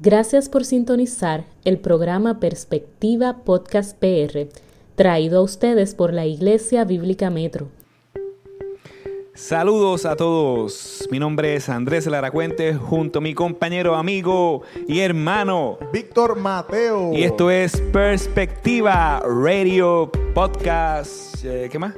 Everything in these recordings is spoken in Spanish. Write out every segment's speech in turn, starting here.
Gracias por sintonizar el programa Perspectiva Podcast PR, traído a ustedes por la Iglesia Bíblica Metro. Saludos a todos. Mi nombre es Andrés Laracuente junto a mi compañero, amigo y hermano Víctor Mateo. Y esto es Perspectiva Radio Podcast. Eh, ¿Qué más?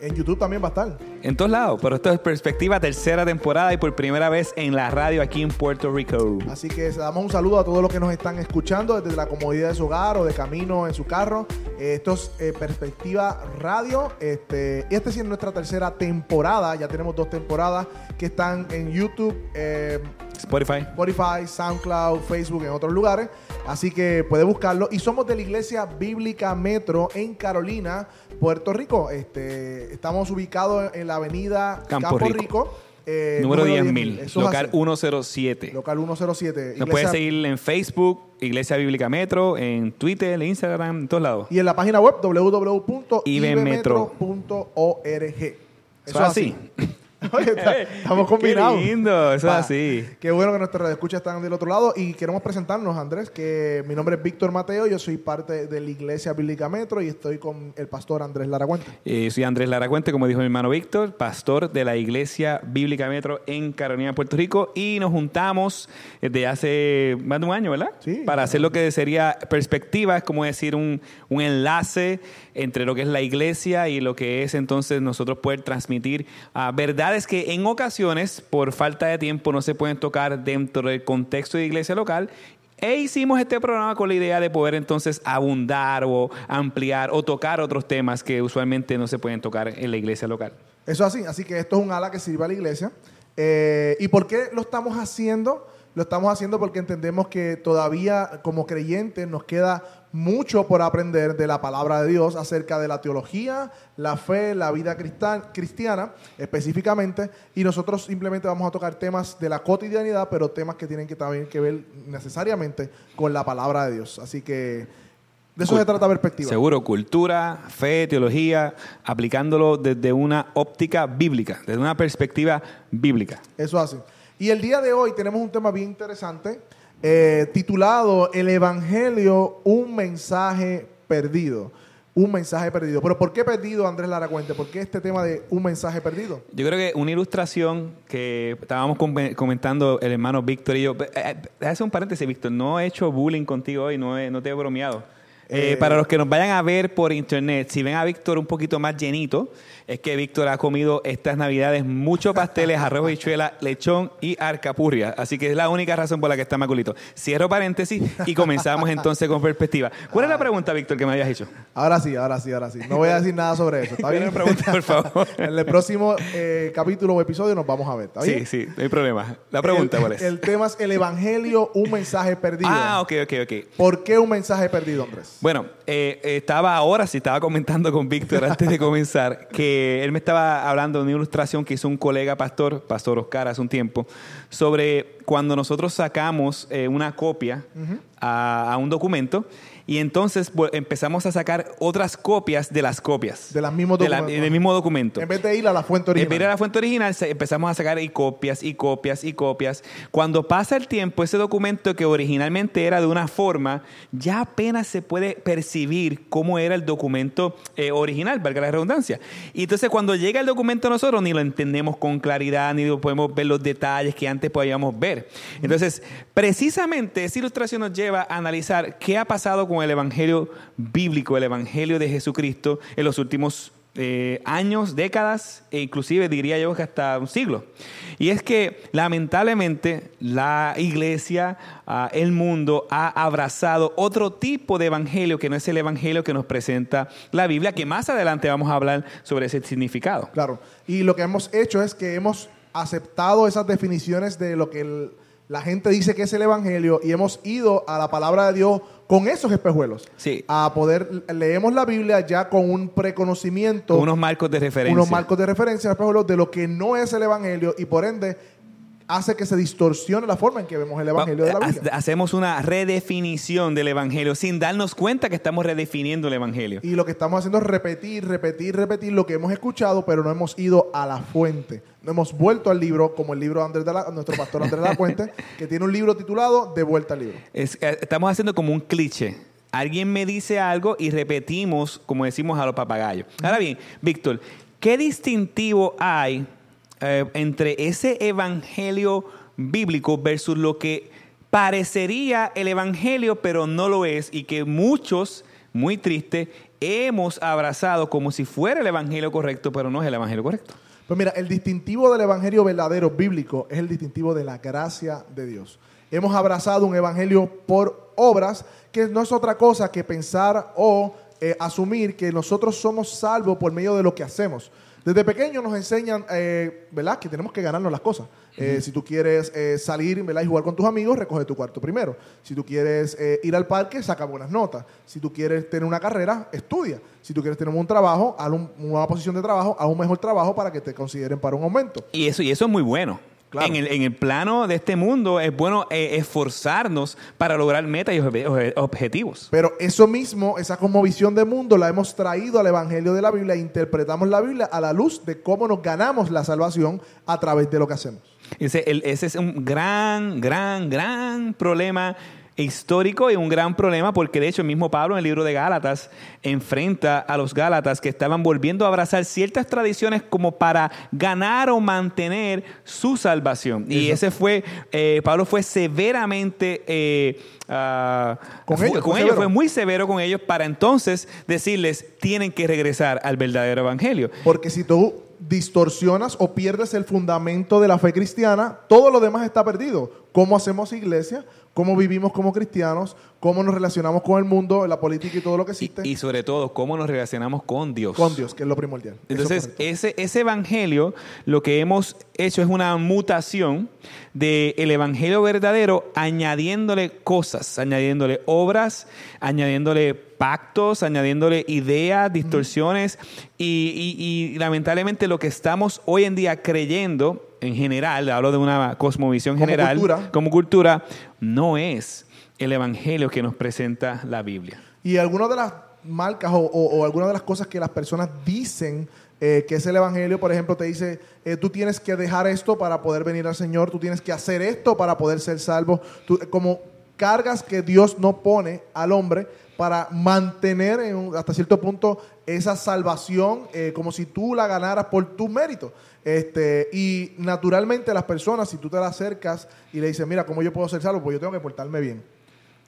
En YouTube también va a estar. En todos lados, pero esto es Perspectiva, tercera temporada y por primera vez en la radio aquí en Puerto Rico. Así que damos un saludo a todos los que nos están escuchando desde la comodidad de su hogar o de camino en su carro. Esto es eh, Perspectiva Radio. Este, este sí es nuestra tercera temporada. Ya tenemos dos temporadas que están en YouTube. Eh, Spotify. Spotify, SoundCloud, Facebook, en otros lugares. Así que puede buscarlo. Y somos de la Iglesia Bíblica Metro en Carolina, Puerto Rico. Este, estamos ubicados en la avenida Campo, Rico. Eh, número, 10.000, local 107. Local 107. Nos puede seguir en Facebook, Iglesia Bíblica Metro, en Twitter, en Instagram, en todos lados. Y en la página web www.ibmetro.org. Eso es así. estamos combinados. Qué lindo, eso es así. Qué bueno que nuestros escuchas están del otro lado y queremos presentarnos, Andrés, que mi nombre es Víctor Mateo, yo soy parte de la Iglesia Bíblica Metro y estoy con el pastor Andrés Laracuente. Eh, soy Andrés Laracuente, como dijo mi hermano Víctor, pastor de la Iglesia Bíblica Metro en Carolina, Puerto Rico y nos juntamos desde hace más de un año, ¿verdad? Sí. Para hacer lo que sería perspectiva, es como decir un, un enlace entre lo que es la iglesia y lo que es entonces nosotros poder transmitir uh, verdades que en ocasiones, por falta de tiempo, no se pueden tocar dentro del contexto de iglesia local e hicimos este programa con la idea de poder entonces abundar o ampliar o tocar otros temas que usualmente no se pueden tocar en la iglesia local. Eso así, así que esto es un ala que sirve a la iglesia. Eh, ¿Y por qué lo estamos haciendo? Lo estamos haciendo porque entendemos que todavía como creyentes nos queda mucho por aprender de la palabra de Dios acerca de la teología, la fe, la vida cristiana específicamente, y nosotros simplemente vamos a tocar temas de la cotidianidad, pero temas que tienen que también que ver necesariamente con la palabra de Dios. Así que de eso se trata perspectiva. Seguro, cultura, fe, teología, aplicándolo desde una óptica bíblica, desde una perspectiva bíblica. Eso así. Y el día de hoy tenemos un tema bien interesante eh, titulado El Evangelio, un mensaje perdido. Un mensaje perdido. Pero ¿por qué perdido, Andrés Lara Cuente? ¿Por qué este tema de un mensaje perdido? Yo creo que una ilustración que estábamos comentando el hermano Víctor y yo. Eh, eh, hace un paréntesis, Víctor. No he hecho bullying contigo hoy, no, no te he bromeado. para los que nos vayan a ver por internet, si ven a Víctor un poquito más llenito, es que Víctor ha comido estas navidades muchos pasteles, arroz, bichuela, lechón y arcapurria. Así que es la única razón por la que está maculito. Cierro paréntesis y comenzamos entonces con perspectiva. ¿Cuál es la pregunta, Víctor, que me habías hecho? Ahora sí, ahora sí, ahora sí. No voy a decir nada sobre eso. ¿Está bien? pregunta, por favor. en el próximo eh, capítulo o episodio nos vamos a ver. ¿Está bien? Sí, sí, no hay problema. La pregunta, ¿cuál es? El tema es el Evangelio, un mensaje perdido. Ah, ok, ok, ok. ¿Por qué un mensaje perdido, Andrés? Bueno, eh, estaba ahora, sí, estaba comentando con Víctor antes de comenzar que él me estaba hablando de una ilustración que hizo un colega pastor, Pastor Oscar, hace un tiempo, sobre cuando nosotros sacamos eh, una copia a, un documento y entonces empezamos a sacar otras copias de las copias. De las mismos documentos. del mismo documento. En vez de ir a la fuente original. En vez de ir a la fuente original, empezamos a sacar y copias y copias y copias. Cuando pasa el tiempo, ese documento que originalmente era de una forma, ya apenas se puede percibir cómo era el documento eh, original, valga la redundancia. Y entonces cuando llega el documento nosotros ni lo entendemos con claridad, ni podemos ver los detalles que antes podíamos ver. Entonces, precisamente esa ilustración nos lleva a analizar qué ha pasado con el Evangelio bíblico, el Evangelio de Jesucristo en los últimos eh, años, décadas e inclusive diría yo que hasta un siglo. Y es que lamentablemente la iglesia, ah, el mundo ha abrazado otro tipo de evangelio que no es el evangelio que nos presenta la Biblia, que más adelante vamos a hablar sobre ese significado. Claro, y lo que hemos hecho es que hemos aceptado esas definiciones de lo que la gente dice que es el evangelio y hemos ido a la palabra de Dios con esos espejuelos. Sí. A poder, leemos la Biblia ya con un preconocimiento. unos marcos de referencia. Unos marcos de referencia, espejuelos, de lo que no es el Evangelio y por ende hace que se distorsione la forma en que vemos el Evangelio de la Biblia. Hacemos una redefinición del Evangelio sin darnos cuenta que estamos redefiniendo el Evangelio. Y lo que estamos haciendo es repetir, repetir, repetir lo que hemos escuchado, pero no hemos ido a la fuente. No hemos vuelto al libro, como el libro de Andrés de la, nuestro pastor Andrés de la Puente, que tiene un libro titulado De vuelta al libro. Es- eh, estamos haciendo como un cliché. Alguien me dice algo y repetimos, como decimos a los papagayos. Ahora bien, Víctor, ¿qué distintivo hay eh, entre ese evangelio bíblico versus lo que parecería el evangelio, pero no lo es, y que muchos, muy triste, hemos abrazado como si fuera el evangelio correcto, pero no es el evangelio correcto? Pues mira, el distintivo del evangelio verdadero bíblico es el distintivo de la gracia de Dios. Hemos abrazado un evangelio por obras que no es otra cosa que pensar o eh, asumir que nosotros somos salvos por medio de lo que hacemos. Desde pequeños nos enseñan, eh, ¿verdad?, que tenemos que ganarnos las cosas. Eh, Si tú quieres eh, salir ¿verdad? y jugar con tus amigos, recoge tu cuarto primero. Si tú quieres eh, ir al parque, saca buenas notas. Si tú quieres tener una carrera, estudia. Si tú quieres tener un trabajo, haz un- una posición de trabajo, haz un mejor trabajo para que te consideren para un aumento. Y eso, y eso es muy bueno. Claro. En, el, en el plano de este mundo es bueno eh, esforzarnos para lograr metas y obje- obje- objetivos. Pero eso mismo, esa como visión de mundo, la hemos traído al Evangelio de la Biblia e interpretamos la Biblia a la luz de cómo nos ganamos la salvación a través de lo que hacemos. Ese, el- ese es un gran, gran, gran problema histórico y un gran problema porque de hecho el mismo Pablo en el libro de Gálatas enfrenta a los Gálatas que estaban volviendo a abrazar ciertas tradiciones como para ganar o mantener su salvación. Y ese fue, eh, Pablo fue severamente... eh, ah, Con fue- ellos, con fue ellos fue muy severo con ellos para entonces decirles tienen que regresar al verdadero evangelio. Porque si tú distorsionas o pierdes el fundamento de la fe cristiana, todo lo demás está perdido. ¿Cómo hacemos iglesia? ¿Cómo vivimos como cristianos? ¿Cómo nos relacionamos con el mundo, la política y todo lo que existe? y sobre todo, cómo nos relacionamos con Dios. con Dios, que es lo primordial. Entonces, es ese, ese evangelio, lo que hemos hecho es una mutación del evangelio verdadero, añadiéndole cosas, añadiéndole obras, añadiéndole pactos, añadiéndole ideas, distorsiones. Y, y- y lamentablemente lo que estamos hoy en día creyendo, en general, hablo de una cosmovisión Como general, cultura. como cultura, no es el evangelio que nos presenta la Biblia. Y algunas de las marcas o, o- o algunas de las cosas que las personas dicen eh, que es el Evangelio, por ejemplo, te dice, eh, tú tienes que dejar esto para poder venir al Señor, tú tienes que hacer esto para poder ser salvo, Tú- como cargas que Dios no pone al hombre para mantener en un- hasta cierto punto esa salvación eh, como si tú la ganaras por tu mérito. Este, y naturalmente las personas, si tú te las acercas y le dices, mira, ¿cómo yo puedo ser salvo? Pues yo tengo que portarme bien.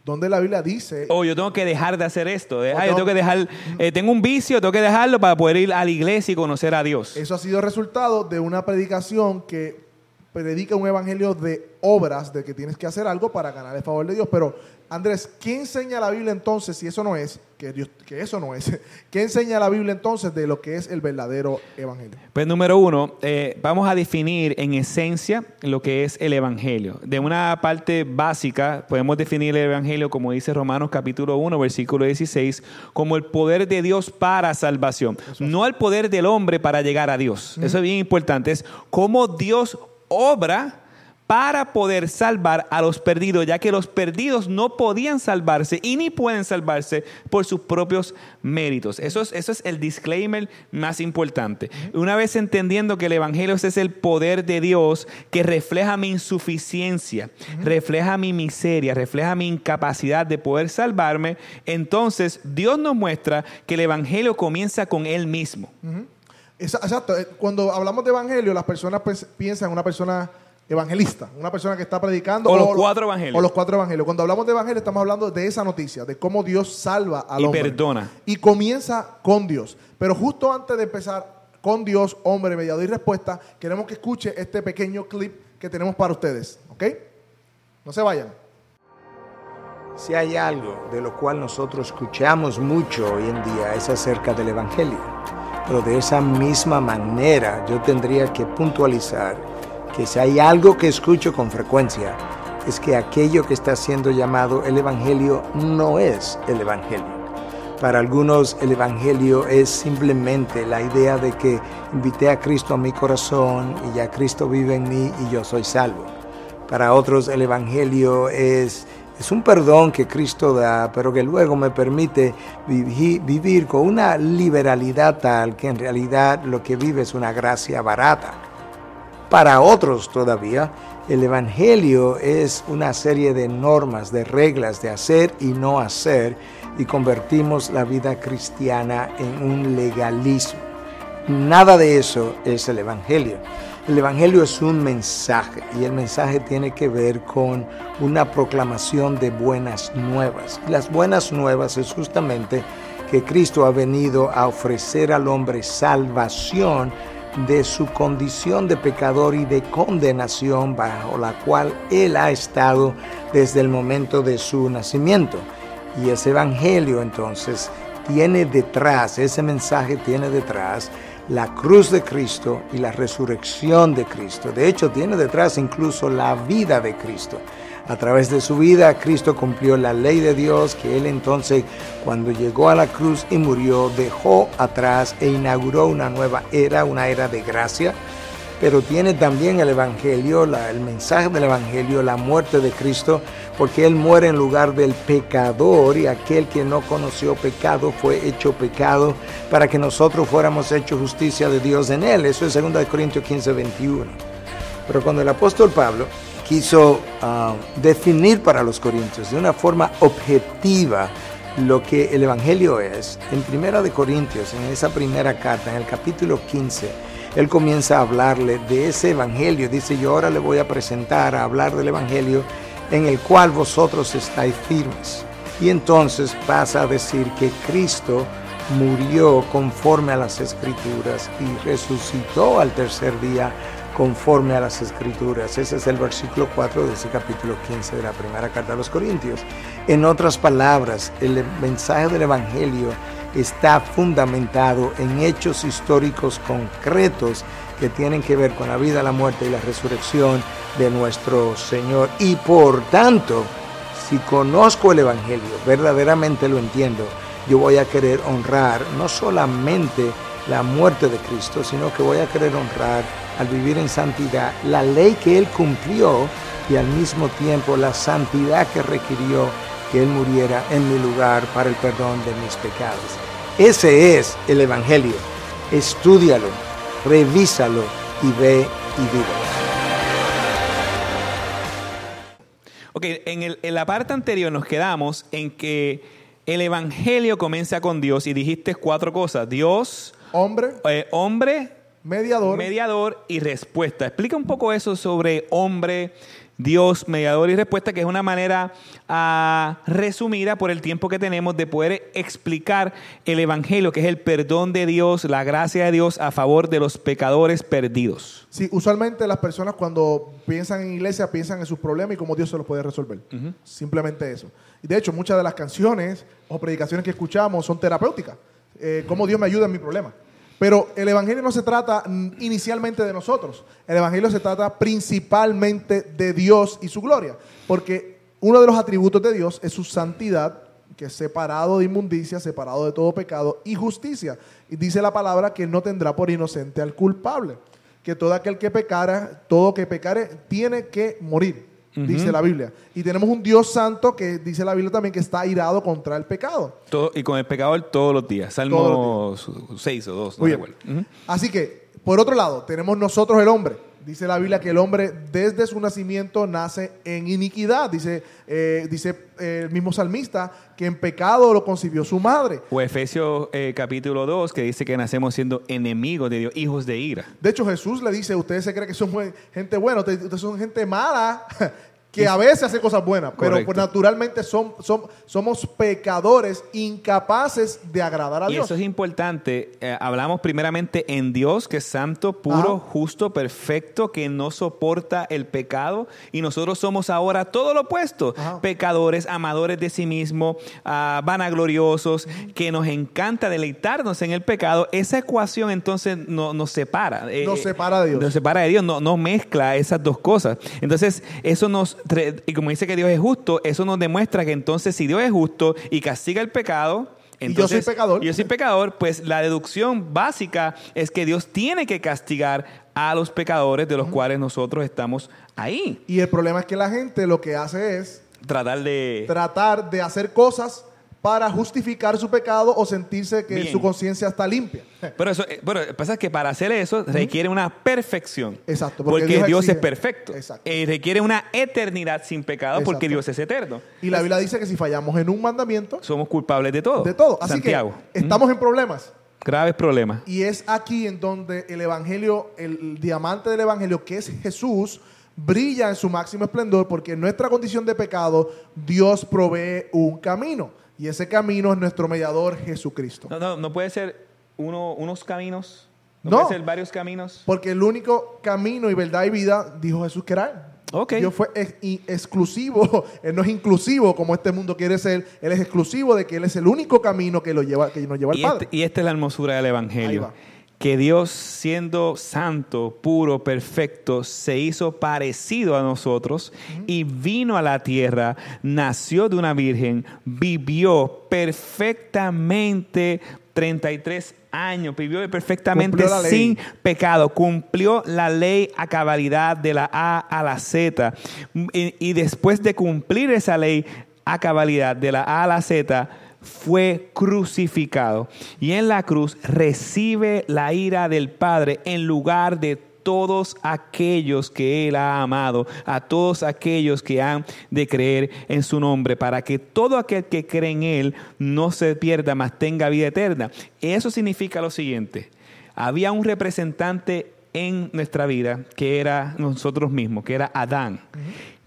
Donde la Biblia dice... O yo tengo que dejar de hacer esto. de, O ah, yo tengo- tengo que dejar, eh, tengo un vicio, tengo que dejarlo para poder ir a la iglesia y conocer a Dios. Eso ha sido resultado de una predicación que predica un evangelio de obras, de que tienes que hacer algo para ganar el favor de Dios. Pero, Andrés, ¿qué enseña la Biblia entonces si eso no es? Que, Dios, que eso no es. ¿Qué enseña la Biblia entonces de lo que es el verdadero evangelio? Pues número uno, eh, vamos a definir en esencia lo que es el Evangelio. De una parte básica, podemos definir el Evangelio, como dice Romanos capítulo 1, versículo 16, como el poder de Dios para salvación. No el poder del hombre para llegar a Dios. Eso es bien importante. Es cómo Dios obra para poder salvar a los perdidos, ya que los perdidos no podían salvarse y ni pueden salvarse por sus propios méritos. Eso es, eso es el disclaimer más importante. Una vez entendiendo que el Evangelio es el poder de Dios que refleja mi insuficiencia, refleja mi miseria, refleja mi incapacidad de poder salvarme, entonces Dios nos muestra que el Evangelio comienza con Él mismo. Exacto. eh, Cuando hablamos de evangelio, las personas pues, piensan en una persona evangelista, una persona que está predicando. O los cuatro evangelios. O los cuatro evangelios. Cuando hablamos de evangelio, estamos hablando de esa noticia, de cómo Dios salva al Y hombre. perdona. Y comienza con Dios. Pero justo antes de empezar con Dios, hombre, mediador y respuesta, queremos que escuche este pequeño clip que tenemos para ustedes. ¿Ok? No se vayan. Si hay algo de lo cual nosotros escuchamos mucho hoy en día es acerca del Evangelio. Pero de esa misma manera yo tendría que puntualizar que si hay algo que escucho con frecuencia es que aquello que está siendo llamado el Evangelio no es el Evangelio. Para algunos el Evangelio es simplemente la idea de que invité a Cristo a mi corazón y ya Cristo vive en mí y yo soy salvo. Para otros el Evangelio es, es un perdón que Cristo da, pero que luego me permite vivir con una liberalidad tal que en realidad lo que vive es una gracia barata. Para otros todavía, el Evangelio es una serie de normas, de reglas de hacer y no hacer y convertimos la vida cristiana en un legalismo. Nada de eso es el Evangelio. El Evangelio es un mensaje y el mensaje tiene que ver con una proclamación de buenas nuevas. Las buenas nuevas es justamente que Cristo ha venido a ofrecer al hombre salvación de su condición de pecador y de condenación bajo la cual él ha estado desde el momento de su nacimiento. Y ese evangelio entonces tiene detrás, ese mensaje tiene detrás la cruz de Cristo y la resurrección de Cristo. De hecho, tiene detrás incluso la vida de Cristo. A través de su vida, Cristo cumplió la ley de Dios que él entonces, cuando llegó a la cruz y murió, dejó atrás e inauguró una nueva era, una era de gracia. Pero tiene también el Evangelio, el mensaje del Evangelio, la muerte de Cristo, porque Él muere en lugar del pecador y aquel que no conoció pecado fue hecho pecado para que nosotros fuéramos hechos justicia de Dios en Él. Eso es 2 Corintios 15, 21. Pero cuando el apóstol Pablo quiso ah, definir para los corintios de una forma objetiva lo que el Evangelio es. En Primera de Corintios, en esa primera carta, en el capítulo 15, él comienza a hablarle de ese Evangelio. Dice, yo ahora le voy a presentar, a hablar del Evangelio en el cual vosotros estáis firmes. Y entonces pasa a decir que Cristo murió conforme a las escrituras y resucitó al tercer día conforme a las escrituras. Ese es el versículo 4 de ese capítulo 15 de la primera carta a los Corintios. En otras palabras, el mensaje del Evangelio está fundamentado en hechos históricos concretos que tienen que ver con la vida, la muerte y la resurrección de nuestro Señor. Y por tanto, si conozco el Evangelio, verdaderamente lo entiendo, yo voy a querer honrar no solamente la muerte de Cristo, sino que voy a querer honrar al vivir en santidad la ley que Él cumplió y al mismo tiempo la santidad que requirió que Él muriera en mi lugar para el perdón de mis pecados. Ese es el Evangelio. Estúdialo, revísalo y ve y vive. Ok, en, el, en la parte anterior nos quedamos en que el Evangelio comienza con Dios y dijiste cuatro cosas. Dios, Hombre, eh, hombre, mediador, mediador y respuesta. Explica un poco eso sobre hombre, Dios, mediador y respuesta, que es una manera ah, resumida por el tiempo que tenemos de poder explicar el Evangelio, que es el perdón de Dios, la gracia de Dios a favor de los pecadores perdidos. Sí, usualmente las personas cuando piensan en iglesia piensan en sus problemas y cómo Dios se los puede resolver. Simplemente eso. Y de hecho, muchas de las canciones o predicaciones que escuchamos son terapéuticas. Eh, cómo Dios me ayuda en mi problema. Pero el Evangelio no se trata inicialmente de nosotros. El Evangelio se trata principalmente de Dios y su gloria. Porque uno de los atributos de Dios es su santidad, que es separado de inmundicia, separado de todo pecado y justicia. Y dice la palabra que no tendrá por inocente al culpable. Que todo aquel que pecara, todo que pecare, tiene que morir dice la Biblia. Y tenemos un Dios santo que dice la Biblia también que está airado contra el pecado. Todo, y con el pecador todos los días. Salmo 6 o 2. No Así que, por otro lado, tenemos nosotros el hombre. Dice la Biblia que el hombre desde su nacimiento nace en iniquidad. Dice, eh, dice eh, el mismo salmista que en pecado lo concibió su madre. O Efesios eh, capítulo 2 que dice que nacemos siendo enemigos de Dios, hijos de ira. De hecho Jesús le dice, ustedes se creen que son gente buena, ustedes son gente mala. que a veces hace cosas buenas, pero pues, naturalmente son, son, somos pecadores incapaces de agradar a Dios. Y eso es importante. Eh, hablamos primeramente en Dios, que es santo, puro, justo, perfecto, que no soporta el pecado. Y nosotros somos ahora todo lo opuesto. Pecadores, amadores de sí mismo, uh, vanagloriosos, que nos encanta deleitarnos en el pecado. Esa ecuación entonces no, nos separa. Eh, nos separa de Dios. Nos separa de Dios, no, no mezcla esas dos cosas. Entonces, eso nos y como dice que Dios es justo, eso nos demuestra que entonces si Dios es justo y castiga el pecado, entonces, yo soy pecador. Yo soy pecador, pues la deducción básica es que Dios tiene que castigar a los pecadores de los cuales nosotros estamos ahí. Y el problema es que la gente lo que hace es Tratar de... tratar de hacer cosas para justificar su pecado o sentirse que Bien. su conciencia está limpia. Pero eso, eh, bueno, pasa es que para hacer eso requiere una perfección. Exacto, Porque, porque Dios, Dios es perfecto. Exacto. Eh, requiere una eternidad sin pecado porque. Dios es eterno. Y la Biblia dice que si fallamos en un mandamiento, Somos culpables de todo. de todo. Así Santiago. que estamos en problemas. Graves problemas. Y es aquí en donde el evangelio, el, el diamante del evangelio, que es Jesús, brilla en su máximo esplendor, porque en nuestra condición de pecado, Dios provee un camino. Y ese camino es nuestro mediador Jesucristo. No, no, no puede ser uno, unos caminos. No, No. puede ser varios caminos. Porque el único camino y verdad y vida, dijo Jesús que era Él. Ok. Dios fue ex- exclusivo, Él no es inclusivo como este mundo quiere ser, Él es exclusivo de que Él es el único camino que, lo lleva, que nos lleva al Padre. este- y esta es la hermosura del Ahí Evangelio. va. Que Dios, siendo santo, puro, perfecto, se hizo parecido a nosotros y vino a la tierra, nació de una virgen, vivió perfectamente 33 años, vivió perfectamente sin pecado, cumplió la ley a cabalidad de la A a la Z. Y, y después de cumplir esa ley a cabalidad de la A a la Z, fue crucificado. Y en la cruz recibe la ira del Padre en lugar de todos aquellos que Él ha amado, a todos aquellos que han de creer en su nombre, para que todo aquel que cree en Él no se pierda, mas tenga vida eterna. Eso significa lo siguiente. Había un representante en nuestra vida que era nosotros mismos, que era Adán.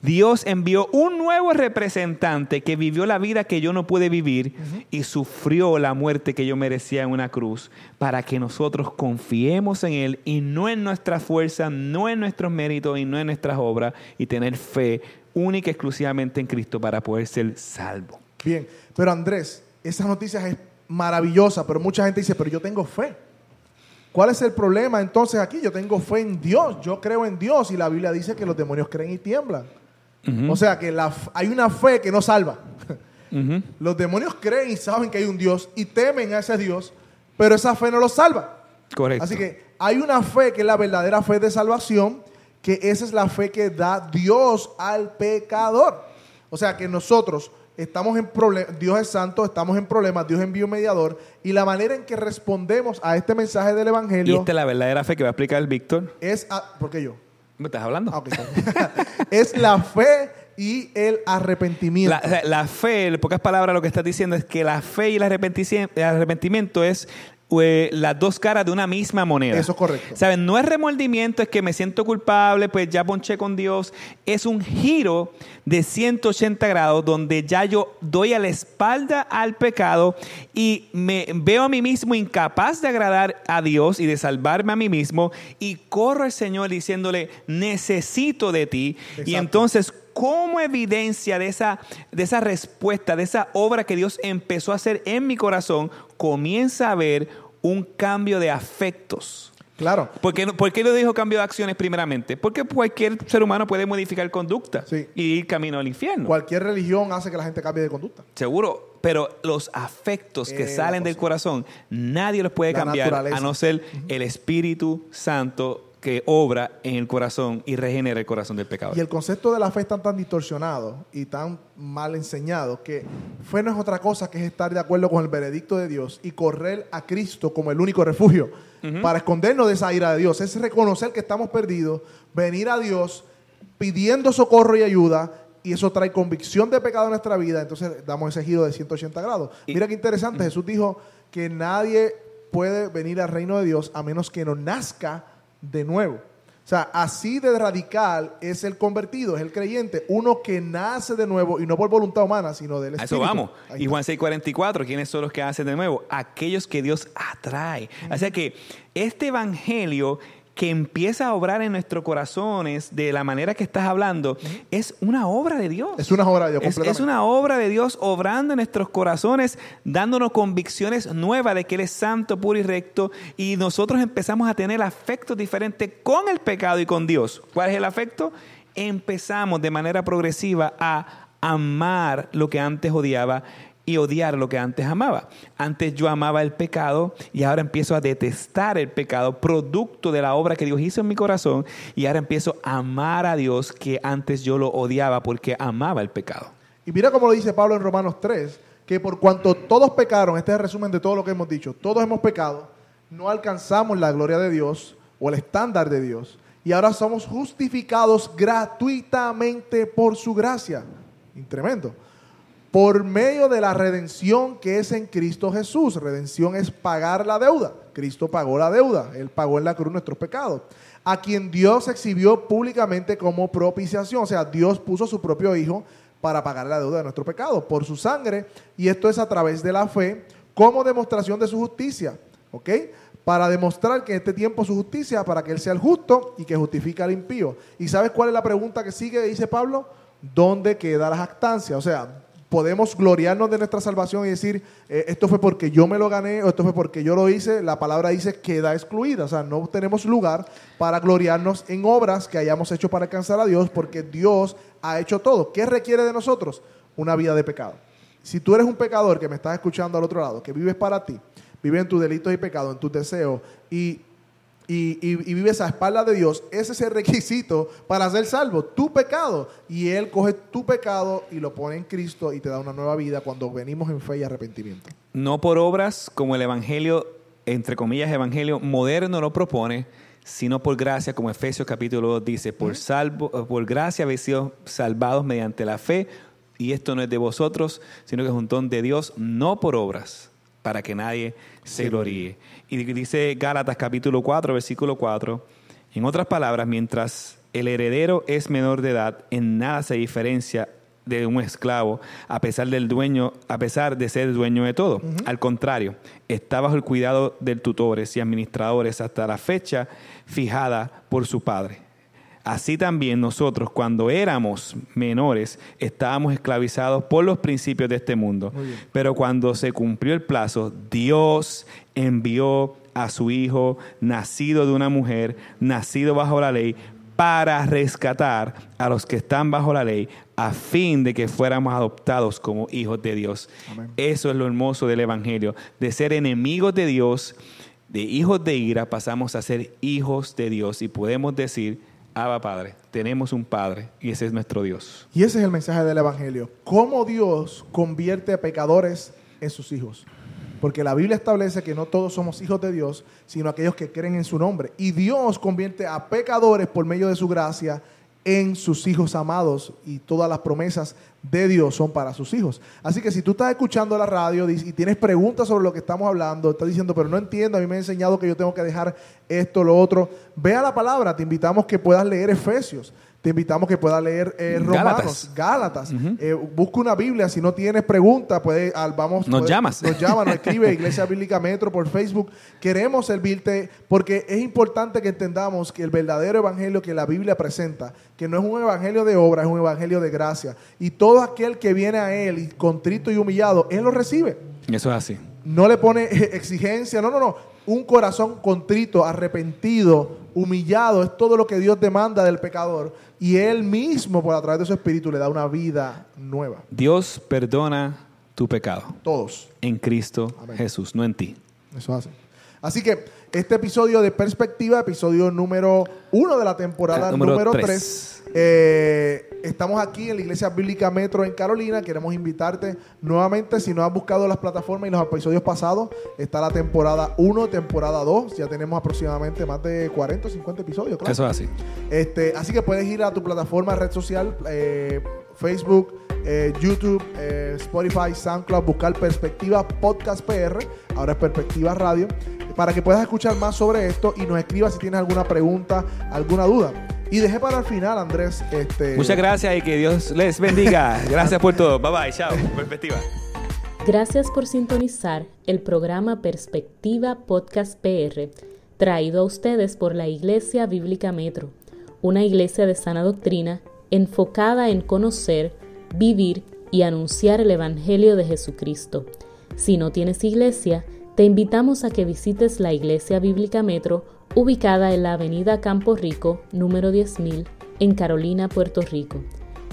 Dios envió un nuevo representante que vivió la vida que yo no pude vivir y sufrió la muerte que yo merecía en una cruz para que nosotros confiemos en Él y no en nuestra fuerza, no en nuestros méritos y no en nuestras obras y tener fe única y exclusivamente en Cristo para poder ser salvo. Bien, pero Andrés, esa noticia es maravillosa, pero mucha gente dice, pero yo tengo fe. ¿Cuál es el problema entonces aquí? Yo tengo fe en Dios, yo creo en Dios y la Biblia dice que los demonios creen y tiemblan. O sea que la hay una fe que no salva. Los demonios creen y saben que hay un Dios y temen a ese Dios, pero esa fe no los salva. Correcto. Así que hay una fe que es la verdadera fe de salvación, que esa es la fe que da Dios al pecador. O sea que nosotros estamos en problemas, Dios es santo, estamos en problemas, Dios envió un mediador y la manera en que respondemos a este mensaje del y Evangelio esta es la verdadera fe que va a explicar Víctor. es... a- ¿Por qué yo? ¿Me estás hablando? Ah, es la fe y el arrepentimiento. La, la- la fe, en pocas palabras, lo que estás diciendo es que la fe y el arrepentici- el arrepentimiento es eh, las dos caras de una misma moneda. Eso es correcto. ¿Saben? No es remordimiento, es que me siento culpable, pues ya ponché con Dios. Es un giro de 180 grados donde ya yo doy a la espalda al pecado y me veo a mí mismo incapaz de agradar a Dios y de salvarme a mí mismo y corro al Señor diciéndole, necesito de ti. Y entonces como evidencia de esa, de esa respuesta, de esa obra que Dios empezó a hacer en mi corazón, comienza a haber un cambio de afectos. Claro. ¿Por qué, por qué lo dijo cambio de acciones primeramente? Porque cualquier ser humano puede modificar conducta Sí. y ir camino al infierno. Cualquier religión hace que la gente cambie de conducta. Seguro, pero los afectos que salen del corazón, nadie los puede La cambiar naturaleza. a no ser el Espíritu Santo que obra en el corazón y regenera el corazón del pecador. Y el concepto de la fe está tan distorsionado y tan mal enseñado que fe no es otra cosa que es estar de acuerdo con el veredicto de Dios y correr a Cristo como el único refugio para escondernos de esa ira de Dios. Es reconocer que estamos perdidos, venir a Dios pidiendo socorro y ayuda y eso trae convicción de pecado en nuestra vida. Entonces damos ese giro de 180 grados. Y- Mira qué interesante. Jesús dijo que nadie puede venir al reino de Dios a menos que no nazca de nuevo. O sea, así de radical es el convertido, es el creyente, uno que nace de nuevo y no por voluntad humana, sino del A Espíritu. eso vamos. Ahí Y. Juan 6:44, ¿quiénes son los que hacen de nuevo? Aquellos que Dios atrae. O sea que este evangelio que empieza a obrar en nuestros corazones de la manera que estás hablando, es una obra de Dios. Es una obra de Dios, Es, es una obra de Dios obrando en nuestros corazones, dándonos convicciones nuevas de que Él es santo, puro y recto, y nosotros empezamos a tener afectos diferentes con el pecado y con Dios. ¿Cuál es el afecto? Empezamos de manera progresiva a amar lo que antes odiaba y odiar lo que antes amaba. Antes yo amaba el pecado y ahora empiezo a detestar el pecado, producto de la obra que Dios hizo en mi corazón, y ahora empiezo a amar a Dios que antes yo lo odiaba porque amaba el pecado. Y mira cómo lo dice Pablo en Romanos 3, que por cuanto todos pecaron, este es el resumen de todo lo que hemos dicho, todos hemos pecado, no alcanzamos la gloria de Dios o el estándar de Dios y ahora somos justificados gratuitamente por su gracia. Tremendo. Por medio de la redención que es en Cristo Jesús. Redención es pagar la deuda. Cristo pagó la deuda. Él pagó en la cruz nuestros pecados. A quien Dios exhibió públicamente como propiciación. O sea, Dios puso su propio Hijo para pagar la deuda de nuestro pecado por su sangre. Y esto es a través de la fe como demostración de su justicia. ¿Ok? para demostrar que en este tiempo su justicia, para que Él sea el justo y que justifica al impío. ¿Y sabes cuál es la pregunta que sigue? Dice Pablo, ¿dónde queda la jactancia? O sea, podemos gloriarnos de nuestra salvación y decir, eh, esto fue porque yo me lo gané o esto fue porque yo lo hice. La palabra dice queda excluida. O sea, no tenemos lugar para gloriarnos en obras que hayamos hecho para alcanzar a Dios porque Dios ha hecho todo. ¿Qué requiere de nosotros? Una vida de pecado. Si tú eres un pecador que me estás escuchando al otro lado, que vives para ti, vive en tus delitos y pecados, en tus deseos, y, y, vives a espaldas de Dios, ese es el requisito para ser salvo, tu pecado. Y Él coge tu pecado y lo pone en Cristo y te da una nueva vida cuando venimos en fe y arrepentimiento. No por obras como el Evangelio, entre comillas, Evangelio moderno lo propone, sino por gracia, como Efesios capítulo 2 dice, por, salvo, por gracia habéis sido salvados mediante la fe, y esto no es de vosotros, sino que es un don de Dios, no por obras, para que nadie se gloríe. Y dice Gálatas capítulo 4, versículo 4, en otras palabras, mientras el heredero es menor de edad, en nada se diferencia de un esclavo, a pesar del dueño, a pesar de ser dueño de todo. Al contrario, está bajo el cuidado del tutores y administradores hasta la fecha fijada por su padre. Así también nosotros, cuando éramos menores, estábamos esclavizados por los principios de este mundo. Pero cuando se cumplió el plazo, Dios envió a su Hijo, nacido de una mujer, nacido bajo la ley, para rescatar a los que están bajo la ley, a fin de que fuéramos adoptados como hijos de Dios. Eso es lo hermoso del Evangelio, de ser enemigos de Dios, de hijos de ira, pasamos a ser hijos de Dios y podemos decir, Abba Padre, tenemos un Padre y ese es nuestro Dios. Y ese es el mensaje del Evangelio. Cómo Dios convierte a pecadores en sus hijos. Porque la Biblia establece que no todos somos hijos de Dios, sino aquellos que creen en su nombre. Y Dios convierte a pecadores por medio de su gracia en sus hijos amados y todas las promesas de Dios son para sus hijos. Así que si tú estás escuchando la radio y tienes preguntas sobre lo que estamos hablando, estás diciendo, pero no entiendo, a mí me han enseñado que yo tengo que dejar esto, lo otro, vea la palabra, te invitamos que puedas leer Efesios. Te invitamos que puedas leer eh, Romanos, Gálatas. Eh, busca una Biblia. Si no tienes preguntas, puede, vamos. Nos llamas. Nos llama, nos escribe Iglesia Bíblica Metro por Facebook. Queremos servirte porque es importante que entendamos que el verdadero evangelio que la Biblia presenta, que no es un evangelio de obra, es un evangelio de gracia. Y todo aquel que viene a Él y contrito y humillado, Él lo recibe. Eso es así. No le pone exigencia, no, no, no. Un corazón contrito, arrepentido, humillado, es todo lo que Dios demanda del pecador y Él mismo, por a través de su Espíritu, le da una vida nueva. Dios perdona tu pecado. Todos. En Cristo Jesús, no en ti. Eso hace. Así que este episodio de perspectiva, episodio número uno de la temporada número, tres. Eh, estamos aquí en la Iglesia Bíblica Metro en Carolina. Queremos invitarte nuevamente. Si no has buscado las plataformas y los episodios pasados, está la temporada 1, temporada 2. Ya tenemos aproximadamente más de 40 o 50 episodios. Claro. Eso es así. Este, así que puedes ir a tu plataforma, red social, eh, Facebook, eh, YouTube, Spotify, SoundCloud, buscar Perspectiva Podcast PR. Ahora es Perspectiva Radio para que puedas escuchar más sobre esto y nos escribas si tienes alguna pregunta, alguna duda. Y dejé para el final, Andrés. Este... Muchas gracias y que Dios les bendiga. gracias por todo. Bye bye. Chao. Perspectiva. Gracias por sintonizar el programa Perspectiva Podcast PR, traído a ustedes por la Iglesia Bíblica Metro, una iglesia de sana doctrina enfocada en conocer, vivir y anunciar el Evangelio de Jesucristo. Si no tienes iglesia, te invitamos a que visites la Iglesia Bíblica Metro ubicada en la Avenida Campo Rico, número 10.000, en Carolina, Puerto Rico.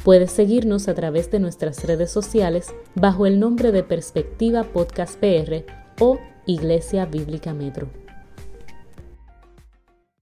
Puedes seguirnos a través de nuestras redes sociales bajo el nombre de Perspectiva Podcast PR o Iglesia Bíblica Metro.